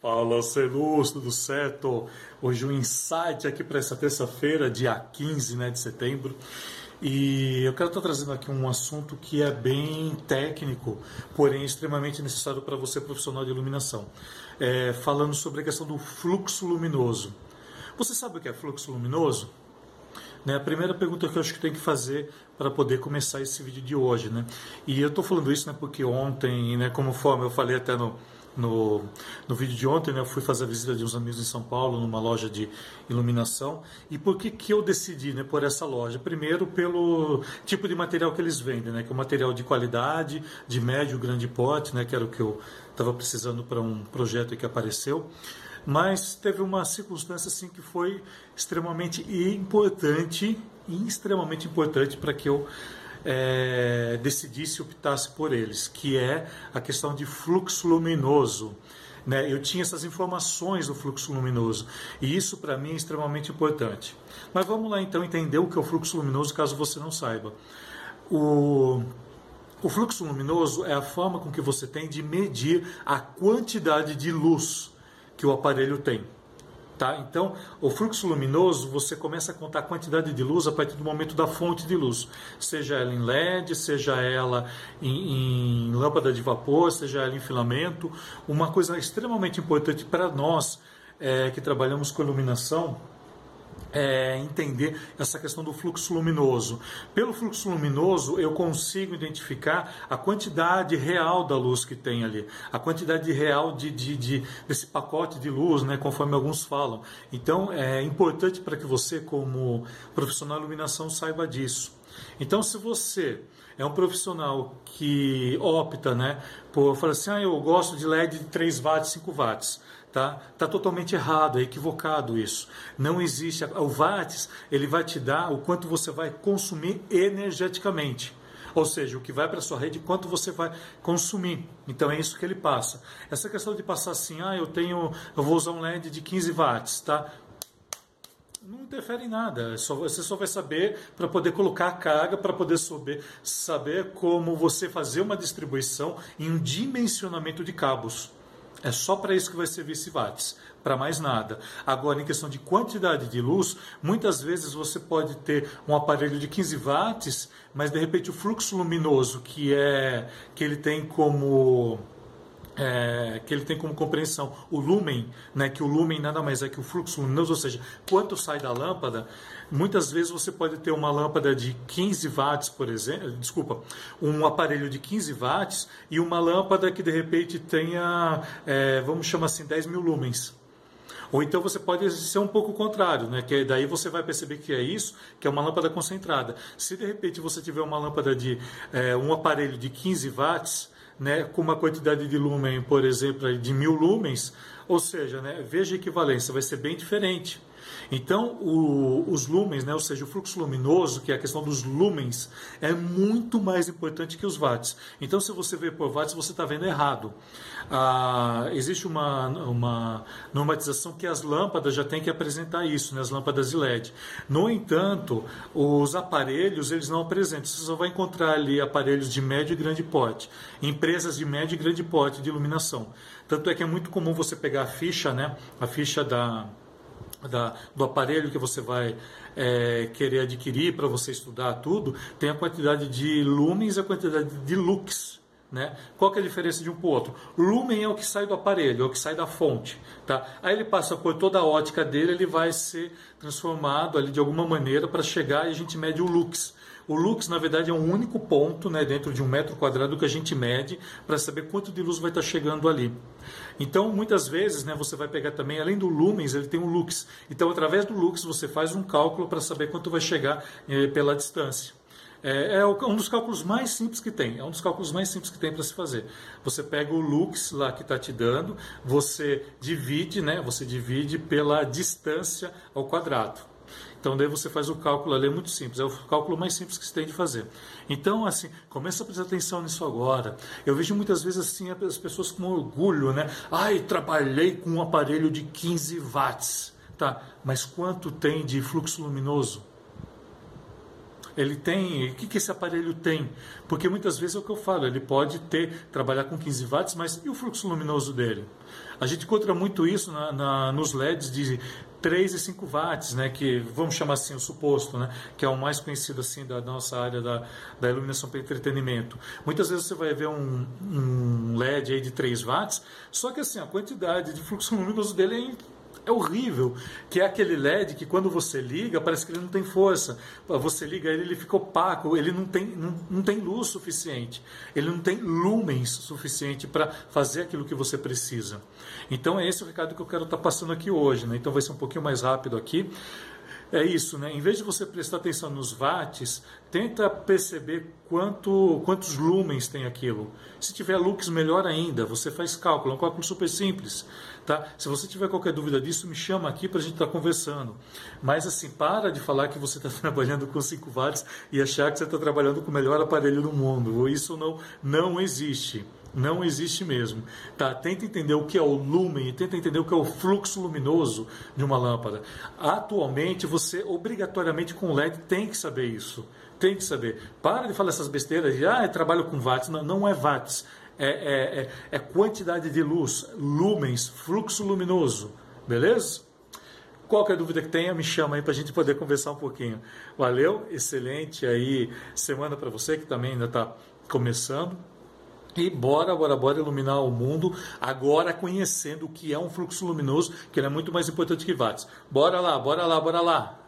Fala, Celus, tudo certo? Hoje um insight aqui para essa terça-feira, dia 15 né, de setembro. E eu quero estar trazendo aqui um assunto que é bem técnico, porém extremamente necessário para você, profissional de iluminação. É, falando sobre a questão do fluxo luminoso. Você sabe o que é fluxo luminoso? Né, a primeira pergunta que eu acho que tem que fazer para poder começar esse vídeo de hoje. Né? E eu estou falando isso né, porque ontem, né, como forma eu falei até no no, no vídeo de ontem, né, eu fui fazer a visita de uns amigos em São Paulo, numa loja de iluminação. E por que, que eu decidi né, por essa loja? Primeiro, pelo tipo de material que eles vendem, né, que é um material de qualidade, de médio, grande porte, né, que era o que eu estava precisando para um projeto que apareceu. Mas teve uma circunstância assim que foi extremamente importante, extremamente importante para que eu é, decidisse optasse por eles, que é a questão de fluxo luminoso. Né? Eu tinha essas informações do fluxo luminoso e isso para mim é extremamente importante. Mas vamos lá então entender o que é o fluxo luminoso, caso você não saiba. O, o fluxo luminoso é a forma com que você tem de medir a quantidade de luz que o aparelho tem. Tá? Então, o fluxo luminoso, você começa a contar a quantidade de luz a partir do momento da fonte de luz, seja ela em LED, seja ela em, em lâmpada de vapor, seja ela em filamento. Uma coisa extremamente importante para nós é, que trabalhamos com iluminação é, entender essa questão do fluxo luminoso. Pelo fluxo luminoso, eu consigo identificar a quantidade real da luz que tem ali, a quantidade real de, de, de desse pacote de luz, né, conforme alguns falam. Então, é importante para que você, como profissional de iluminação, saiba disso. Então, se você é um profissional que opta né, por falar assim, ah, eu gosto de LED de 3 watts, 5 watts Tá? tá totalmente errado, é equivocado isso. Não existe. O watts ele vai te dar o quanto você vai consumir energeticamente. Ou seja, o que vai para a sua rede, quanto você vai consumir. Então é isso que ele passa. Essa questão de passar assim, ah, eu tenho, eu vou usar um LED de 15 watts, tá? Não interfere em nada. É você só vai saber para poder colocar a carga, para poder saber, saber como você fazer uma distribuição em um dimensionamento de cabos. É só para isso que vai servir esse watts, para mais nada. Agora, em questão de quantidade de luz, muitas vezes você pode ter um aparelho de 15 watts, mas de repente o fluxo luminoso que é que ele tem como é, que ele tem como compreensão o lumen, né, que o lumen nada mais é que o fluxo luminoso, ou seja, quanto sai da lâmpada. Muitas vezes você pode ter uma lâmpada de 15 watts, por exemplo, desculpa, um aparelho de 15 watts e uma lâmpada que de repente tenha, é, vamos chamar assim, 10 mil lumens. Ou então você pode ser um pouco contrário, né? Que daí você vai perceber que é isso, que é uma lâmpada concentrada. Se de repente você tiver uma lâmpada de é, um aparelho de 15 watts, né, com uma quantidade de lumen, por exemplo, de mil lumens, ou seja, né, veja a equivalência, vai ser bem diferente. Então, o, os lumens, né, ou seja, o fluxo luminoso, que é a questão dos lumens, é muito mais importante que os watts. Então, se você vê por watts, você está vendo errado. Ah, existe uma, uma normatização que as lâmpadas já têm que apresentar isso, né, as lâmpadas de LED. No entanto, os aparelhos, eles não apresentam. Você só vai encontrar ali aparelhos de médio e grande porte, empresas de médio e grande porte de iluminação. Tanto é que é muito comum você pegar a ficha, né, a ficha da da, do aparelho que você vai é, querer adquirir para você estudar tudo, tem a quantidade de lumens e a quantidade de lux. Né? Qual é a diferença de um para o outro? Lumen é o que sai do aparelho, é o que sai da fonte. Tá? Aí ele passa por toda a ótica dele, ele vai ser transformado ali de alguma maneira para chegar e a gente mede o lux. O lux, na verdade, é um único ponto né, dentro de um metro quadrado que a gente mede para saber quanto de luz vai estar tá chegando ali. Então, muitas vezes, né, você vai pegar também, além do lumens, ele tem um lux. Então, através do lux, você faz um cálculo para saber quanto vai chegar eh, pela distância. É, é, um dos cálculos mais simples que tem. É um dos cálculos mais simples que tem para se fazer. Você pega o lux lá que está te dando, você divide, né? Você divide pela distância ao quadrado. Então daí você faz o cálculo ali, é muito simples, é o cálculo mais simples que você tem de fazer. Então, assim, começa a prestar atenção nisso agora. Eu vejo muitas vezes assim as pessoas com orgulho, né? Ai, trabalhei com um aparelho de 15 watts. Tá, mas quanto tem de fluxo luminoso? ele tem, o que, que esse aparelho tem? Porque muitas vezes é o que eu falo, ele pode ter, trabalhar com 15 watts, mas e o fluxo luminoso dele? A gente encontra muito isso na, na, nos LEDs de 3 e 5 watts, né, que vamos chamar assim o suposto, né, que é o mais conhecido assim da nossa área da, da iluminação para entretenimento. Muitas vezes você vai ver um, um LED aí de 3 watts, só que assim a quantidade de fluxo luminoso dele é é horrível, que é aquele LED que quando você liga, parece que ele não tem força. Você liga ele, ele fica opaco, ele não tem, não, não tem luz suficiente, ele não tem lumens suficiente para fazer aquilo que você precisa. Então é esse o recado que eu quero estar tá passando aqui hoje. Né? Então vai ser um pouquinho mais rápido aqui. É isso, né? Em vez de você prestar atenção nos watts, tenta perceber quanto, quantos lumens tem aquilo. Se tiver lux, melhor ainda. Você faz cálculo, é um cálculo super simples. Tá? Se você tiver qualquer dúvida disso, me chama aqui para a gente estar tá conversando. Mas assim, para de falar que você está trabalhando com 5 watts e achar que você está trabalhando com o melhor aparelho do mundo. Isso não, não existe. Não existe mesmo. Tá? Tenta entender o que é o lumen tenta entender o que é o fluxo luminoso de uma lâmpada. Atualmente, você obrigatoriamente com LED tem que saber isso. Tem que saber. Para de falar essas besteiras de ah, trabalho com watts. Não, não é watts. É, é, é, é quantidade de luz, lumens, fluxo luminoso. Beleza? Qualquer dúvida que tenha, me chama aí para a gente poder conversar um pouquinho. Valeu, excelente aí semana para você que também ainda está começando. E bora, bora, bora iluminar o mundo, agora conhecendo o que é um fluxo luminoso, que ele é muito mais importante que watts. Bora lá, bora lá, bora lá.